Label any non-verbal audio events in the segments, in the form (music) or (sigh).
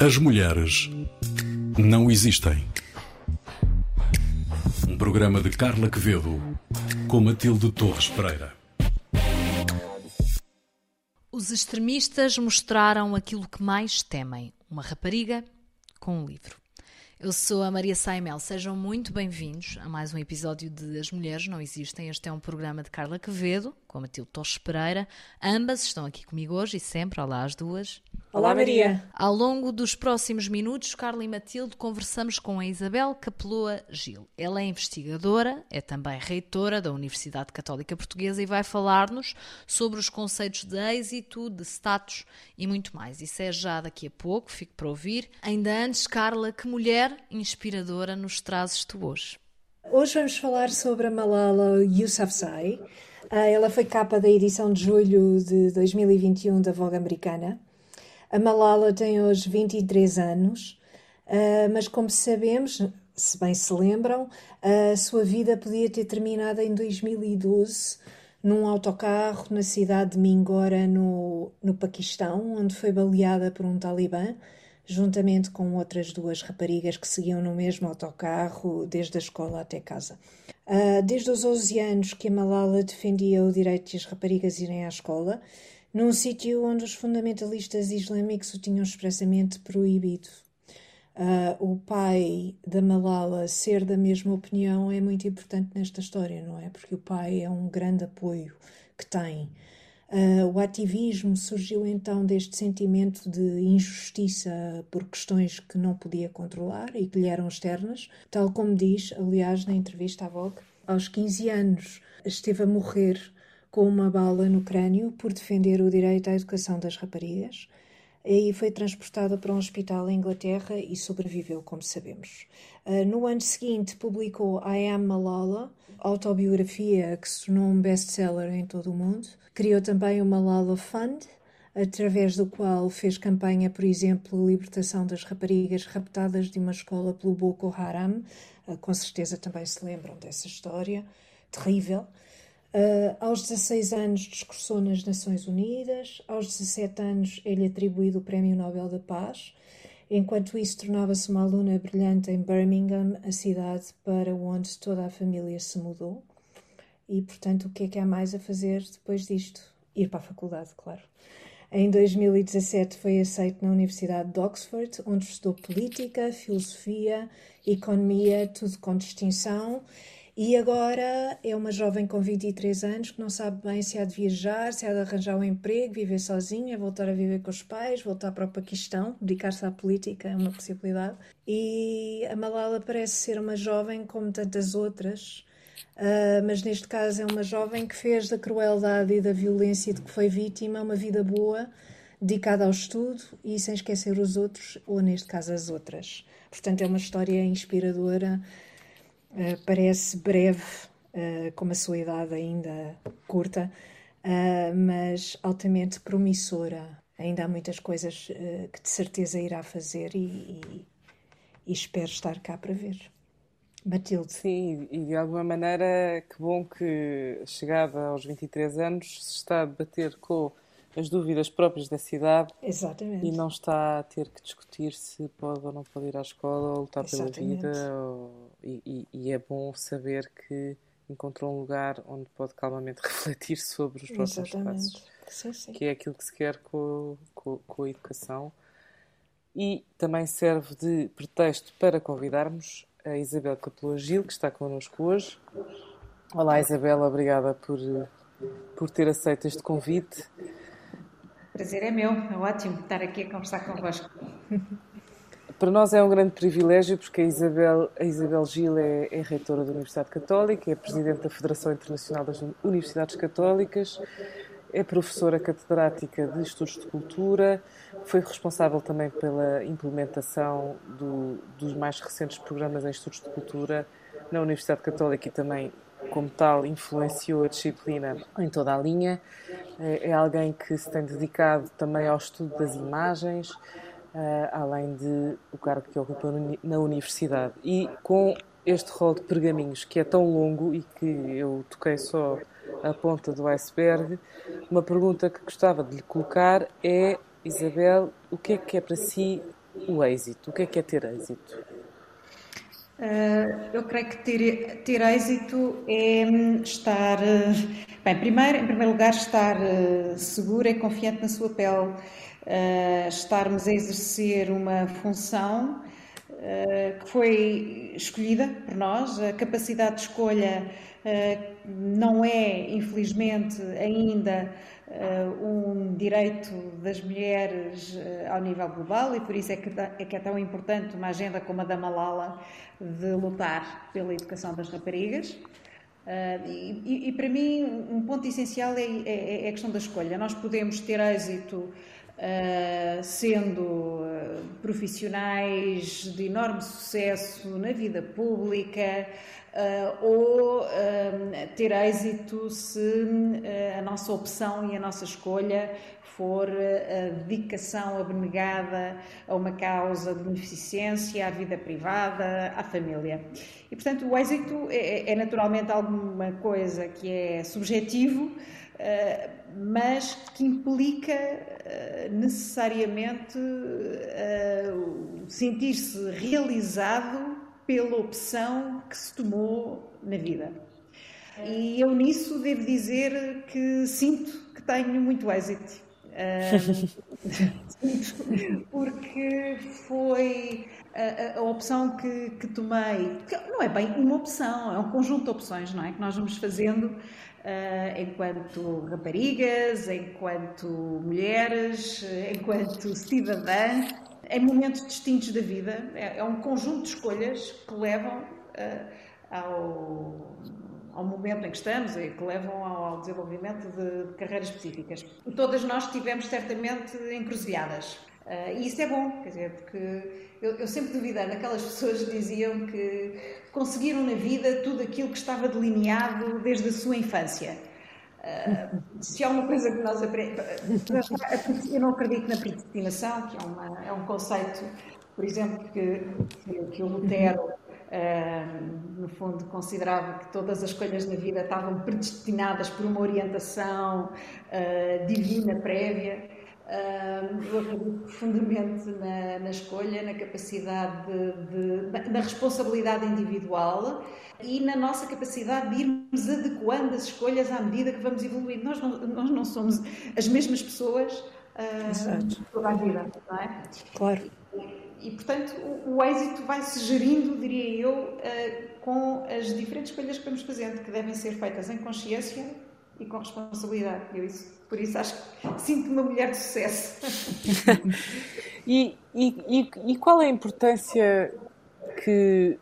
As mulheres não existem. Um programa de Carla Quevedo com Matilde Torres Pereira. Os extremistas mostraram aquilo que mais temem: uma rapariga com um livro. Eu sou a Maria Saimel, sejam muito bem-vindos a mais um episódio de As Mulheres Não Existem. Este é um programa de Carla Quevedo, com a Matilde Torres Pereira. Ambas estão aqui comigo hoje e sempre, olá as duas. Olá, Maria. Ao longo dos próximos minutos, Carla e Matilde conversamos com a Isabel Capeloa Gil. Ela é investigadora, é também reitora da Universidade Católica Portuguesa e vai falar-nos sobre os conceitos de êxito, de status e muito mais. Isso é já daqui a pouco, fico para ouvir. Ainda antes, Carla, que mulher inspiradora nos trazes tu hoje? Hoje vamos falar sobre a Malala Yousafzai. Ah, ela foi capa da edição de julho de 2021 da Vogue americana. A Malala tem hoje 23 anos, uh, mas como sabemos, se bem se lembram, a sua vida podia ter terminado em 2012 num autocarro na cidade de Mingora, no, no Paquistão, onde foi baleada por um talibã, juntamente com outras duas raparigas que seguiam no mesmo autocarro desde a escola até casa. Uh, desde os 11 anos que a Malala defendia o direito de as raparigas irem à escola, num sítio onde os fundamentalistas islâmicos o tinham expressamente proibido. Uh, o pai da Malala ser da mesma opinião é muito importante nesta história, não é? Porque o pai é um grande apoio que tem. Uh, o ativismo surgiu então deste sentimento de injustiça por questões que não podia controlar e que lhe eram externas, tal como diz, aliás, na entrevista à Vogue, aos 15 anos esteve a morrer com uma bala no crânio por defender o direito à educação das raparigas. E foi transportada para um hospital em Inglaterra e sobreviveu, como sabemos. Ah, no ano seguinte, publicou I Am Malala, autobiografia que se tornou um best-seller em todo o mundo. Criou também o Malala Fund, através do qual fez campanha, por exemplo, a libertação das raparigas raptadas de uma escola pelo Boko Haram. Ah, com certeza também se lembram dessa história terrível. Uh, aos 16 anos discursou nas Nações Unidas, aos 17 anos é-lhe atribuído o Prémio Nobel da Paz, enquanto isso tornava-se uma aluna brilhante em Birmingham, a cidade para onde toda a família se mudou. E, portanto, o que é que há mais a fazer depois disto? Ir para a faculdade, claro. Em 2017 foi aceito na Universidade de Oxford, onde estudou política, filosofia, economia, tudo com distinção e agora é uma jovem com 23 anos que não sabe bem se há de viajar, se há de arranjar um emprego, viver sozinha, voltar a viver com os pais, voltar para o Paquistão, dedicar-se à política é uma possibilidade. E a Malala parece ser uma jovem como tantas outras, uh, mas neste caso é uma jovem que fez da crueldade e da violência de que foi vítima uma vida boa, dedicada ao estudo e sem esquecer os outros, ou neste caso as outras. Portanto, é uma história inspiradora eh, parece breve, uh, com uma sua idade ainda curta, uh, mas altamente promissora. Ainda há muitas coisas que de certeza irá fazer e, e, e espero estar cá para ver. Matilde. Sim, e de alguma maneira, que bom que, chegada aos 23 anos, se está a debater com as dúvidas próprias da cidade Exatamente. e não está a ter que discutir se pode ou não pode ir à escola ou lutar Exatamente. pela vida. Ou, e, e, é bom saber que encontrou um lugar onde pode calmamente (laughs) refletir sobre os próximos Exatamente. passos. Sim, sim. Que é aquilo que se quer com, com, com a educação. E também serve de pretexto para convidarmos a Isabel Capeloa Gil, que está connosco hoje. Olá, Isabel, obrigada por, por ter aceito este convite prazer é meu, é ótimo estar aqui a conversar convosco. Para nós é um grande privilégio porque a Isabel, a Isabel Gil é, é reitora da Universidade Católica, é presidente da Federação Internacional das Universidades Católicas, é professora catedrática de Estudos de Cultura, foi responsável também pela implementação do, dos mais recentes programas em Estudos de Cultura na Universidade Católica e também como tal, influenciou a disciplina em toda a linha. É, é alguém que se tem dedicado também ao estudo das imagens, eh, além de o cargo que ocupa na universidade. E com este rol de pergaminhos que é tão longo e que eu toquei só a ponta do iceberg. Uma pergunta que gostava de lhe colocar é, Isabel, o que é que é para si o êxito? O que é que é ter êxito? Uh, eu creio que ter, ter êxito é hum, estar, uh, bem, primeiro, em primeiro lugar, estar uh, segura e confiante na sua pele, estarmos a exercer uma função que foi escolhida por nós, a capacidade de escolha não é, infelizmente, ainda um direito das mulheres ao nível global e por isso é que, é que é tão importante uma agenda como a da Malala de lutar pela educação das raparigas. Uh, e, e, para mim, um ponto essencial é, é, é, a questão da escolha. Nós podemos ter êxito uh, sendo uh, profissionais de enorme sucesso na vida pública ou ter êxito se a nossa opção e a nossa escolha for a dedicação abnegada a uma causa de beneficência, à vida privada, à família. E, portanto, o êxito é, é naturalmente alguma coisa que é subjetivo, mas que implica eh, necessariamente eh, sentir-se realizado pela opção que se tomou na vida. E eu nisso devo dizer que sinto que tenho muito êxito (laughs) porque foi a, a opção que, que, tomei, que não é bem uma opção, é um conjunto de opções, não é? Que nós vamos fazendo uh, enquanto raparigas, enquanto mulheres, enquanto cidadãs, em momentos distintos da vida. É, é um conjunto de escolhas que levam uh, ao ao momento em que estamos e que levam ao desenvolvimento de, de carreiras específicas. Todas nós tivemos certamente encruzilhadas. Uh, e isso é bom, quer dizer, porque eu, eu sempre duvidei daquelas (laughs) pessoas que diziam que conseguiram na vida tudo aquilo que estava delineado desde a sua infância. Uh, se há uma coisa que nós aprendemos. Eu não acredito na predestinação, que é, uma, é um conceito, por exemplo, que, que o Lutero no fundo, considerava que todas as escolhas na vida estavam predestinadas por uma orientação uh, divina prévia. Eu acredito profundamente na, na, escolha, na capacidade de, de, na responsabilidade individual e na nossa capacidade de irmos adequando as escolhas à medida que vamos evoluindo. Nós não, nós não somos as mesmas pessoas uh, toda a vida, não é? Claro e, portanto, o, o, êxito vai se gerindo, diria eu, uh, com as diferentes escolhas que vamos fazendo, que devem ser feitas em consciência e com responsabilidade. Eu isso, por isso acho que sinto uma mulher de sucesso. (laughs) e, e, e, qual é a importância que.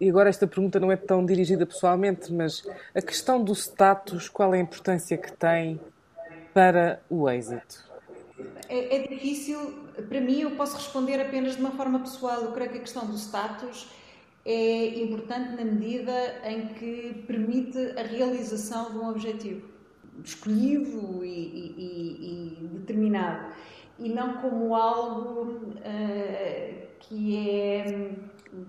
E agora esta pergunta não é tão dirigida pessoalmente, mas a questão do status, qual é a importância que tem para o êxito? É, é, difícil, para mim, eu posso responder apenas de uma forma pessoal. Eu creio que a questão do status é importante na medida em que permite a realização de um objetivo escolhido e, e, e determinado, e não como algo uh, que é,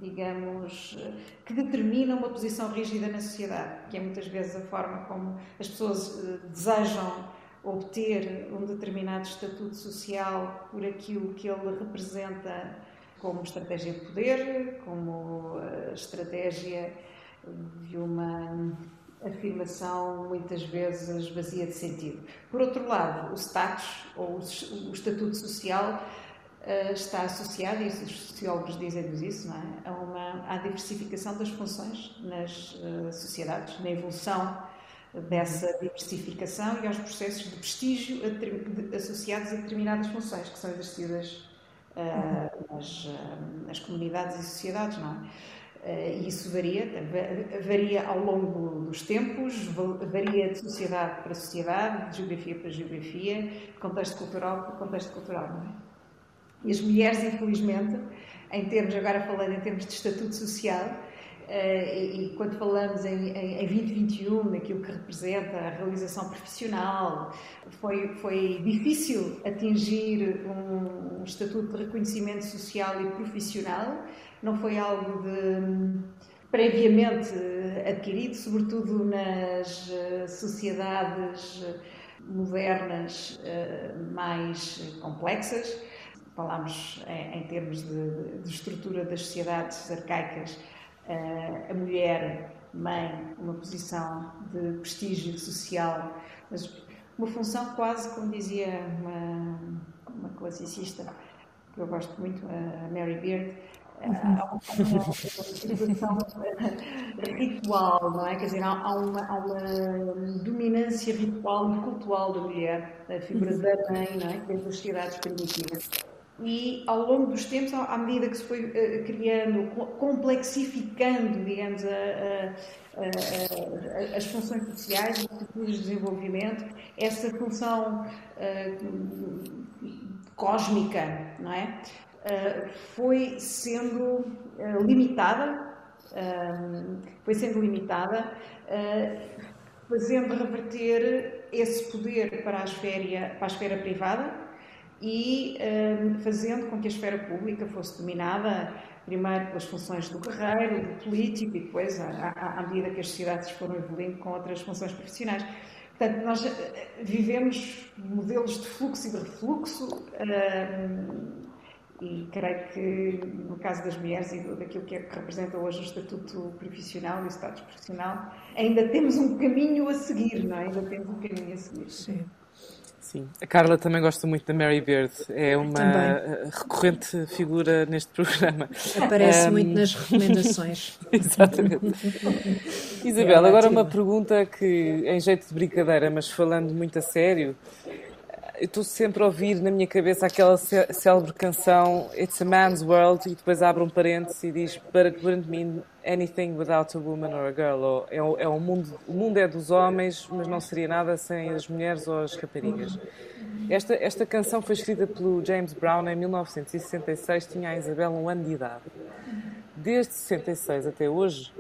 digamos, que determina uma posição rígida na sociedade, que é muitas vezes a forma como as pessoas uh, desejam obter um determinado estatuto social por aquilo que ele representa como estratégia de poder, como eh, estratégia de uma afirmação muitas vezes vazia de sentido. Por outro lado, o status ou o estatuto social eh, está associado, e os sociólogos dizem-nos isso, é? a uma à diversificação das funções nas eh, sociedades, na evolução dessa diversificação e aos processos de prestígio associados a determinadas funções que são exercidas uh, nas, uh, nas, comunidades e sociedades, não é? Uh, isso varia, varia ao longo dos tempos, varia de sociedade para sociedade, de geografia para geografia, de contexto cultural para contexto cultural, não é? E as mulheres, infelizmente, em termos, agora falando em termos de estatuto social, e, e, quando falamos em, em, em 2021, naquilo que representa a realização profissional, foi, foi difícil atingir um, um, estatuto de reconhecimento social e profissional, não foi algo de, previamente adquirido, sobretudo nas sociedades modernas mais complexas. Falámos em, termos de, de estrutura das sociedades arcaicas, a mulher mãe, uma posição de prestígio social, mas uma função quase, como dizia uma, uma classicista que eu gosto muito, a Mary Beard, há uma, uma situação ritual, não é? Quer dizer, há, uma, há uma dominância ritual e cultural da mulher, da figura da mãe, não é? Que as sociedades primitivas e ao longo dos tempos, à medida que se foi uh, criando, complexificando, digamos, a, a, a, as funções sociais, as estruturas de desenvolvimento, essa função uh, cósmica, não é? Uh, foi sendo limitada, foi sendo limitada, fazendo reverter esse poder para a esfera, para a esfera privada, e um, fazendo com que a esfera pública fosse dominada primeiro pelas funções do guerreiro, do político e depois, à, à, medida que as sociedades foram evoluindo, com outras funções profissionais. Portanto, nós eh, vivemos modelos de fluxo e de refluxo um, e creio que no caso das mulheres e daquilo que, é, que representa hoje o estatuto profissional e o status profissional, ainda temos um caminho a seguir, não é? Ainda temos um caminho a seguir. Sim. Sim, a Carla também gosta muito da Mary Beard, é uma também. recorrente figura neste programa. Aparece um... muito nas recomendações. (laughs) Exatamente. Isabel, agora uma pergunta que, em jeito de brincadeira, mas falando muito a sério, eu estou sempre a ouvir na minha cabeça aquela célebre canção It's a Man's World e depois abre um parênteses e diz But it wouldn't mean anything without a woman or a girl. Ou, é, é mundo, o mundo é dos homens, mas não seria nada sem as mulheres ou as raparigas. Esta, esta canção foi escrita pelo James Brown em 1966, tinha a Isabel um ano de idade. Desde 66 até hoje,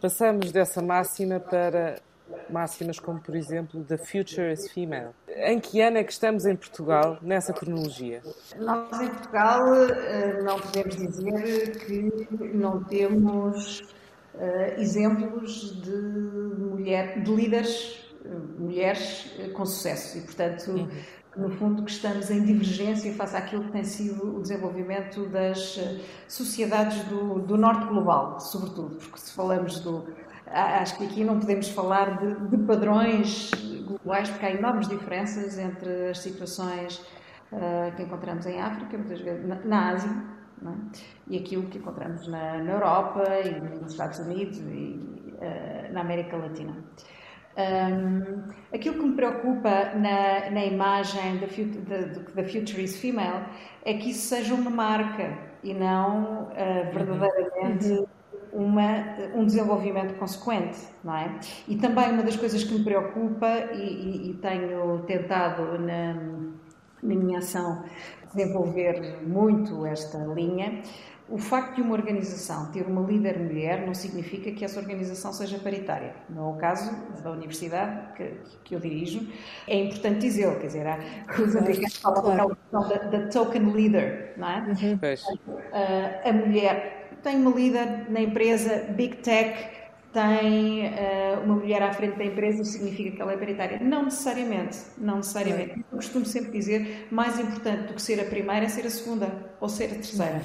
passamos dessa máxima para máximas como, por exemplo, The Future is Female. Em que ano é que estamos em Portugal nessa cronologia? Nós em Portugal eh, não podemos dizer que não temos uh, exemplos de, mulher, de líderes, eh, mulheres com sucesso e, portanto, uhum. no fundo, que estamos em divergência face àquilo que tem sido o desenvolvimento das sociedades do, do norte global, sobretudo, porque se falamos do acho que aqui não podemos falar de, de, padrões globais, porque há enormes diferenças entre as situações uh, que encontramos em África, muitas vezes na, na Ásia, é? e aquilo que encontramos na, na, Europa e nos Estados Unidos e uh, na América Latina. Um, aquilo que me preocupa na, na imagem da, da, Future is Female é que isso seja uma marca e não uh, verdadeiramente. Uhum uma, um desenvolvimento consequente, não é? E também uma das coisas que me preocupa e, e, e tenho tentado na, na minha ação desenvolver muito esta linha, o facto de uma organização ter uma líder mulher não significa que essa organização seja paritária. No é caso da universidade que, que eu dirijo, é importante dizê-lo, quer dizer, há, os americanos falam claro. da, da token leader, não é? Uhum. Uh, a mulher tem uma líder na empresa Big Tech, tem uh, uma mulher à frente da empresa, significa que ela é paritária. Não necessariamente, não necessariamente. Eu costumo sempre dizer, mais importante do que ser a primeira é ser a segunda ou ser a terceira.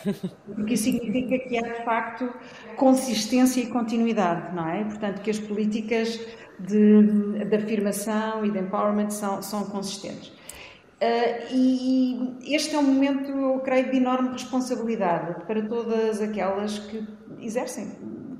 Porque significa que há, de facto, consistência e continuidade, não é? Portanto, que as políticas de, de afirmação e de empowerment são, são consistentes. Uh, e este é um momento, eu creio, de enorme responsabilidade para todas aquelas que exercem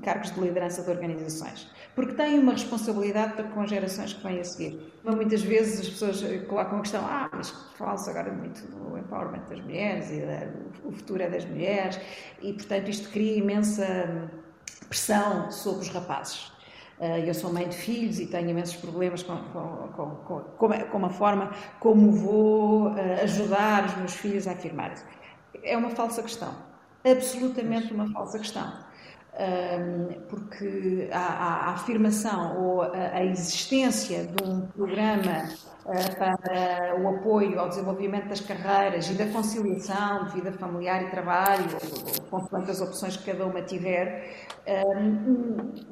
cargos de liderança de organizações, porque têm uma responsabilidade para com as gerações que vêm a seguir. Muitas vezes as pessoas colocam a questão: ah, mas fala-se agora muito do empowerment das mulheres e da, o futuro é das mulheres, e portanto isto cria imensa pressão sobre os rapazes. Eh, eu sou mãe de filhos e tenho imensos problemas com, com, com, com a forma como vou eh, ajudar os meus filhos a afirmar-se. É uma falsa questão. Absolutamente uma falsa questão. Porque a, a afirmação ou a, existência de um programa para o apoio ao desenvolvimento das carreiras e da conciliação de vida familiar e trabalho, com quantas opções que cada uma tiver,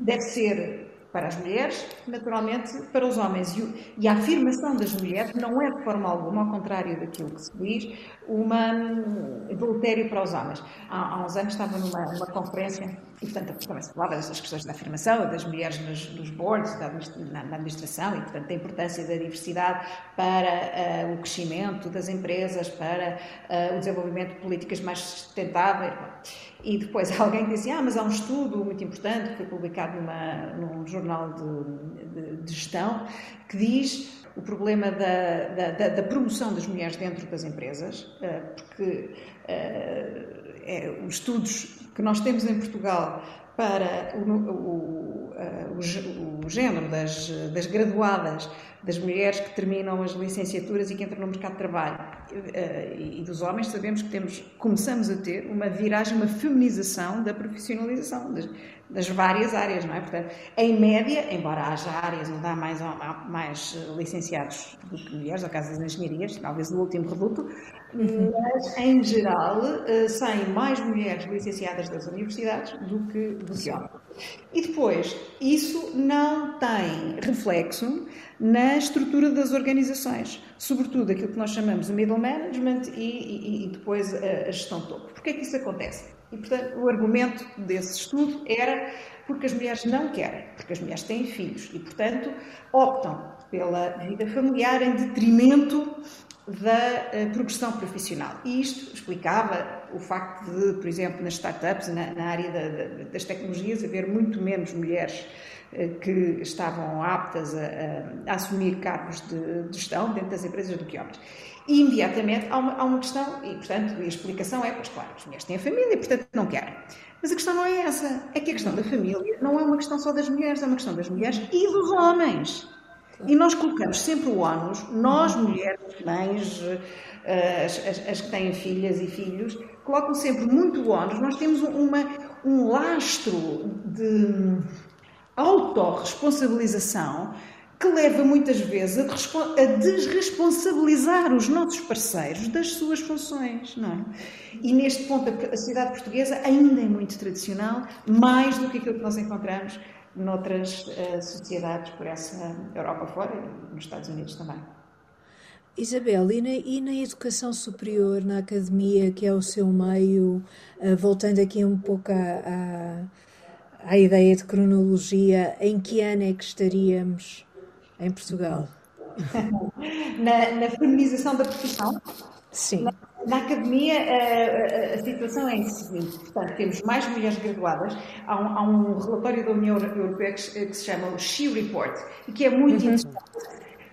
deve ser para as mulheres, naturalmente para os homens. E, a afirmação das mulheres não é de forma alguma, ao contrário daquilo que se diz, uma um, adultério para os homens. Há, há uns anos estava numa, numa conferência e, portanto, também se falava das questões da afirmação, das mulheres nos, nos boards, da, na, na, administração e, portanto, da importância da diversidade para uh, o crescimento das empresas, para uh, o desenvolvimento de políticas mais sustentáveis. E depois (laughs) alguém disse, ah, mas há um estudo muito importante que foi publicado numa, num jornal de, de, de gestão que diz o problema da, da, da, promoção das mulheres dentro das empresas, eh, porque é, os estudos que nós temos em Portugal para o, o, o, o género das, das, graduadas, das mulheres que terminam as licenciaturas e que entram no mercado de trabalho eh, e dos homens, sabemos que temos, começamos a ter uma viragem, uma feminização da profissionalização das, das várias áreas, não é? Portanto, em média, embora haja áreas onde há mais, há mais licenciados do que mulheres, no caso das engenharias, talvez no último reduto, mas em geral eh, saem mais mulheres licenciadas das universidades do que, do que homens. E depois, isso não tem reflexo na estrutura das organizações, sobretudo aquilo que nós chamamos de middle management e, e, e depois a, a gestão topo. Porquê é que isso acontece? E, portanto, o argumento desse estudo era porque as mulheres não querem, porque as mulheres têm filhos e, portanto, optam pela vida familiar em detrimento da uh, progressão profissional. E isto explicava o facto de, por exemplo, nas startups, na, na área da, da, das tecnologias, haver muito menos mulheres que estavam aptas a, a, a assumir cargos de, de, gestão dentro das empresas do que homens. E imediatamente há uma, há uma questão, e portanto a explicação é, pois claro, as mulheres têm a família e portanto não querem. Mas a questão não é essa, é que a questão da família não é uma questão só das mulheres, é uma questão das mulheres e dos homens. E nós colocamos sempre o ónus, nós mulheres, mães, eh, as, as, as, que têm filhas e filhos, colocam sempre muito o ónus. Nós temos uma, um lastro de autorresponsabilização que leva muitas vezes a, a, desresponsabilizar os nossos parceiros das suas funções, não é? E neste ponto a sociedade portuguesa ainda é muito tradicional, mais do que aquilo que nós encontramos noutras uh, sociedades por essa Europa fora e nos Estados Unidos também. Isabel, e na, e na, educação superior, na academia, que é o seu meio, uh, voltando aqui um pouco à, à, ideia de cronologia, em que ano é que estaríamos em Portugal? (laughs) na, na feminização da profissão? Sim. Na, na academia, a, a, a, situação é a seguinte: portanto, temos mais mulheres graduadas. Há um, há um relatório da União Europeia que, que, se chama o She Report e que é muito uhum. interessante.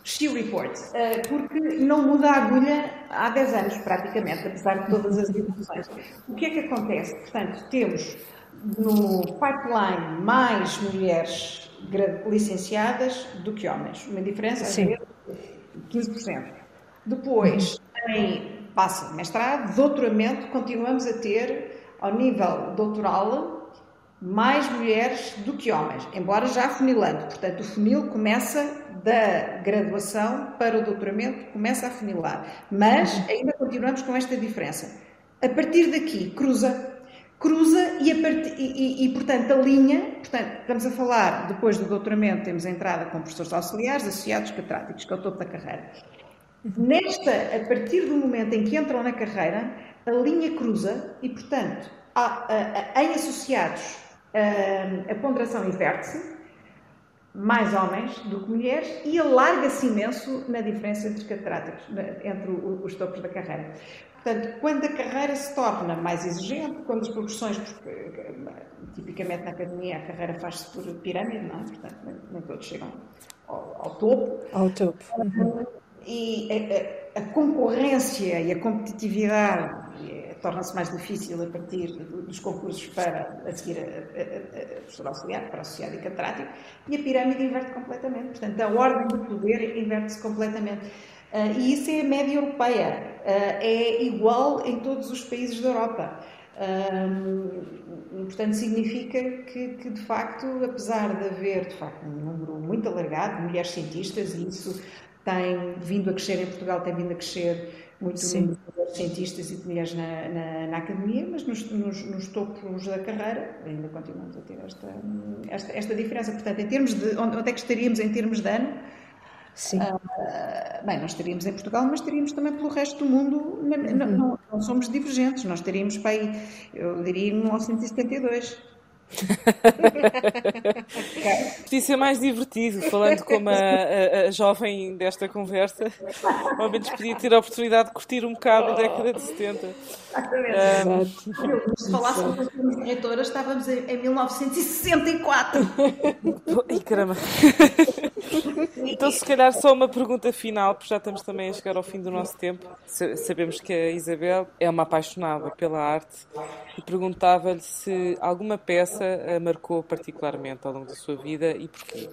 She Report, uh, porque não muda a agulha há 10 anos, praticamente, apesar de todas as evoluções. O que é que acontece? Portanto, temos no pipeline mais mulheres licenciadas do que homens, uma diferença de 15%. Depois, em passa mestrado, doutoramento, continuamos a ter, ao nível doutoral, mais mulheres do que homens, embora já funilando. Portanto, o funil começa da graduação para o doutoramento, começa a funilar. Mas ainda continuamos com esta diferença. A partir daqui, cruza. Cruza e, part... e, e, e, portanto, a linha, portanto, estamos a falar, depois do doutoramento, temos a entrada com professores auxiliares, associados, catedráticos, que é o topo da carreira. Nesta, a partir do momento em que entram na carreira, a linha cruza e, portanto, há, em associados a, a ponderação inverte-se, mais homens do que mulheres, e alarga-se imenso na diferença entre catedráticos, entre os topos da carreira. Portanto, quando a carreira se torna mais exigente, quando as progressões, porque tipicamente na academia a carreira faz-se por pirâmide, não é? Portanto, nem, todos chegam ao, ao topo. Ao topo. Uhum e a, a, concorrência e a competitividade torna-se mais difícil a partir dos concursos para a seguir a, a, a professor auxiliar, para associado e catedrático, e a pirâmide inverte completamente. Portanto, a ordem do poder inverte-se completamente. Uh, e isso é a média europeia. Uh, é igual em todos os países da Europa. Um, portanto, significa que, que, de facto, apesar de haver de facto, um número muito alargado de mulheres cientistas, e isso tem vindo a crescer em Portugal, tem vindo a crescer muito Sim. de cientistas e de mulheres na, na, na academia, mas nos, nos, nos, topos da carreira ainda continuamos a ter esta, esta, esta diferença. Portanto, em termos de onde, onde é que estaríamos em termos de ano? Sim. Uh, bem, nós estaríamos em Portugal, mas estaríamos também pelo resto do mundo. Não, não, não, não somos divergentes, nós estaríamos para aí, eu diria, em 1972. (laughs) Podia ser mais divertido, falando como a, a, a, jovem desta conversa. Ao menos podia ter a oportunidade de curtir um bocado a década de 70. Exatamente. Um, se falássemos de diretora, estávamos em, em 1964. Ai, (laughs) caramba. (laughs) Então, se calhar, só uma pergunta final, porque já estamos também a chegar ao fim do nosso tempo. Sabemos que a Isabel é uma apaixonada pela arte e perguntava-lhe se alguma peça a marcou particularmente ao longo da sua vida e porquê.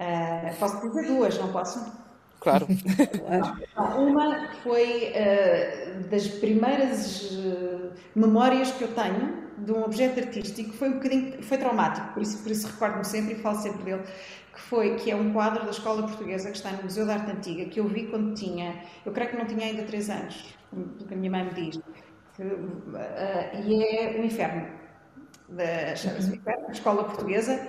Uh, posso dizer duas, não posso? Claro. (laughs) Uma foi uh, das primeiras uh, memórias que eu tenho de um objeto artístico, foi um bocadinho, foi traumático, por isso, por isso recordo-me sempre e falo sempre dele, que foi, que é um quadro da Escola Portuguesa que está no Museu da Arte Antiga, que eu vi quando tinha, eu creio que não tinha ainda 3 anos, do que a minha mãe me diz, que, uh, e é o Inferno, da, chama-se Inferno, Escola Portuguesa,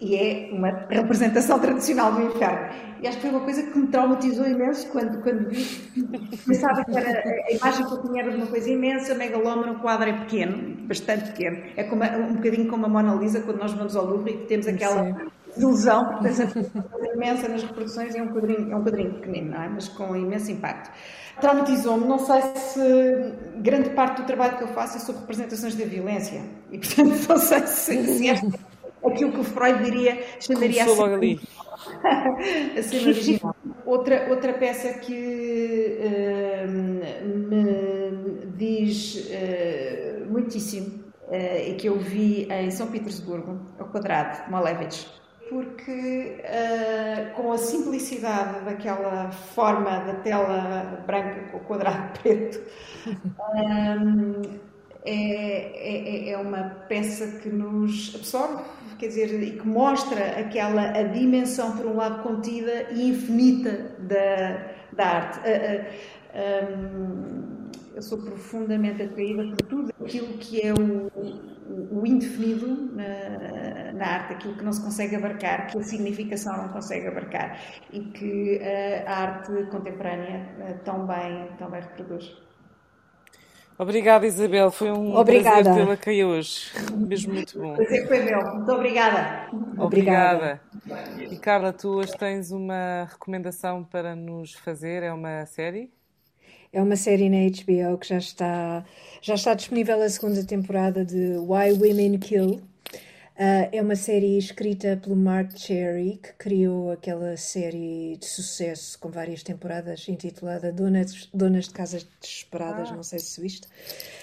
e é uma representação tradicional do inferno. E acho que foi uma coisa que me traumatizou imenso quando, quando vi. Pensava que era, a imagem que eu tinha era de uma coisa imensa, megalómana, o quadro é pequeno, bastante pequeno. É como, um bocadinho como a Mona Lisa, quando nós vamos ao Louvre e temos aquela Sim. Ilusão, porque tens a imensa nas reproduções e é um quadrinho, é um quadrinho pequenino, não é? mas com imenso impacto. Traumatizou-me, não sei se grande parte do trabalho que eu faço é sobre representações da violência. E, portanto, (laughs) não sei se, se esta aquilo que o Freud diria, chamaria a cena, ali. a cena original. Outra, outra peça que uh, me diz uh, muitíssimo uh, e que eu vi em São Petersburgo, ao quadrado, Malevich, porque uh, com a simplicidade daquela forma da tela branca com o quadrado (laughs) preto, um, é, é, é, uma peça que nos absorve quer dizer, e que mostra aquela a dimensão, por um lado, contida e infinita da, da arte. Eu sou profundamente atraída por tudo aquilo que é o, o, o indefinido na, na, arte, aquilo que não se consegue abarcar, que a significação não consegue abarcar e que a arte contemporânea eh, tão bem, tão bem reproduz. Obrigada, Isabel. Foi um obrigada. prazer tê-la aqui hoje. Mesmo muito bom. Prazer foi meu. Muito obrigada. Obrigada. E Carla, tu hoje tens uma recomendação para nos fazer? É uma série? É uma série na HBO que já está, já está disponível a segunda temporada de Why Women Kill. Uh, é uma série escrita pelo Mark Cherry, que criou aquela série de sucesso com várias temporadas intitulada Donas, Donas de Casas Desesperadas, ah. não sei se viste,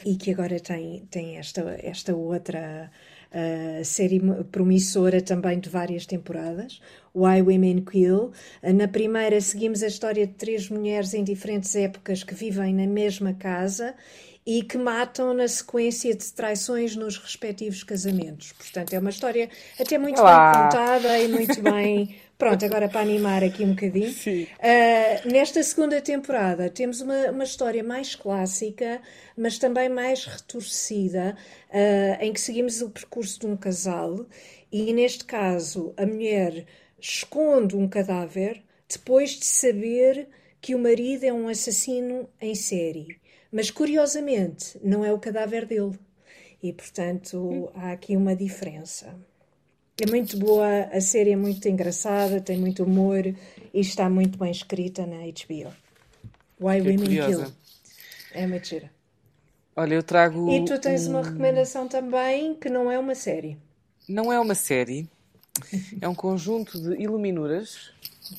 e que agora tem, tem esta, esta outra uh, série promissora também de várias temporadas, Why Women Kill. Uh, na primeira seguimos a história de três mulheres em diferentes épocas que vivem na mesma casa e que matam na sequência de traições nos respectivos casamentos. Portanto, é uma história até muito Olá. bem contada e muito bem. (laughs) Pronto, agora para animar aqui um bocadinho. Uh, nesta segunda temporada temos uma, uma história mais clássica, mas também mais retorcida, uh, em que seguimos o percurso de um casal e, neste caso, a mulher esconde um cadáver depois de saber que o marido é um assassino em série. Mas curiosamente, não é o cadáver dele. E portanto, há aqui uma diferença. É muito boa, a série é muito engraçada, tem muito humor e está muito bem escrita na HBO. Why que Women Kill. É muito gira. Olha, eu trago. E tu tens um... uma recomendação também que não é uma série. Não é uma série, (laughs) é um conjunto de iluminuras,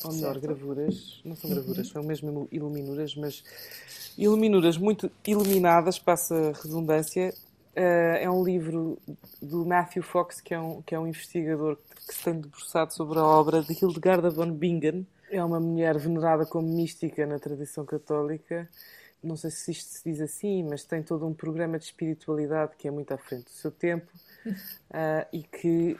ou melhor, certo. gravuras. Não são gravuras, são mesmo iluminuras, mas Iluminuras muito iluminadas, passa a redundância. Uh, é um livro do Matthew Fox, que é um, que é um investigador que se tem debruçado sobre a obra de Hildegarda von Bingen. É uma mulher venerada como mística na tradição católica. Não sei se isto se diz assim, mas tem todo um programa de espiritualidade que é muito à frente do seu tempo uh, (laughs) e que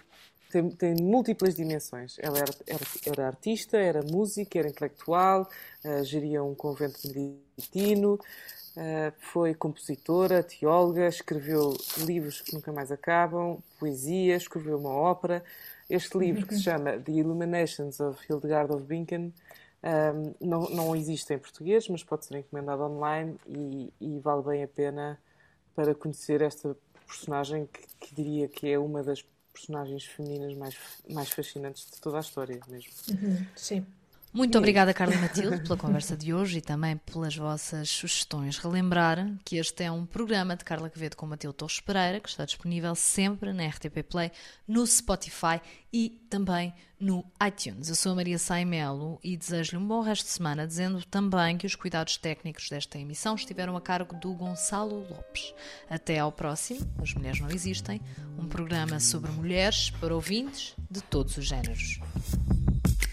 tem, tem múltiplas dimensões. Ela era, era, era, artista, era música, era intelectual, uh, geria um convento beneditino, uh, foi compositora, teóloga, escreveu livros que nunca mais acabam, poesia, escreveu uma ópera. Este livro, que se chama The Illuminations of Hildegard of Bingen, um, não, não existe em português, mas pode ser encomendado online e, e vale bem a pena para conhecer esta personagem que, que, diria que é uma das personagens femininas mais, mais fascinantes de toda a história mesmo. Uhum, sim. Muito obrigada, Carla Matilde, pela conversa de hoje e também pelas vossas sugestões. Relembrar que este é um programa de Carla Quevedo com Matilde Torres Pereira, que está disponível sempre na RTP Play, no Spotify e também no iTunes. Eu sou a Maria Saimelo e desejo-lhe um bom resto de semana, dizendo também que os cuidados técnicos desta emissão estiveram a cargo do Gonçalo Lopes. Até ao próximo, As Mulheres Não Existem, um programa sobre mulheres para ouvintes de todos os géneros.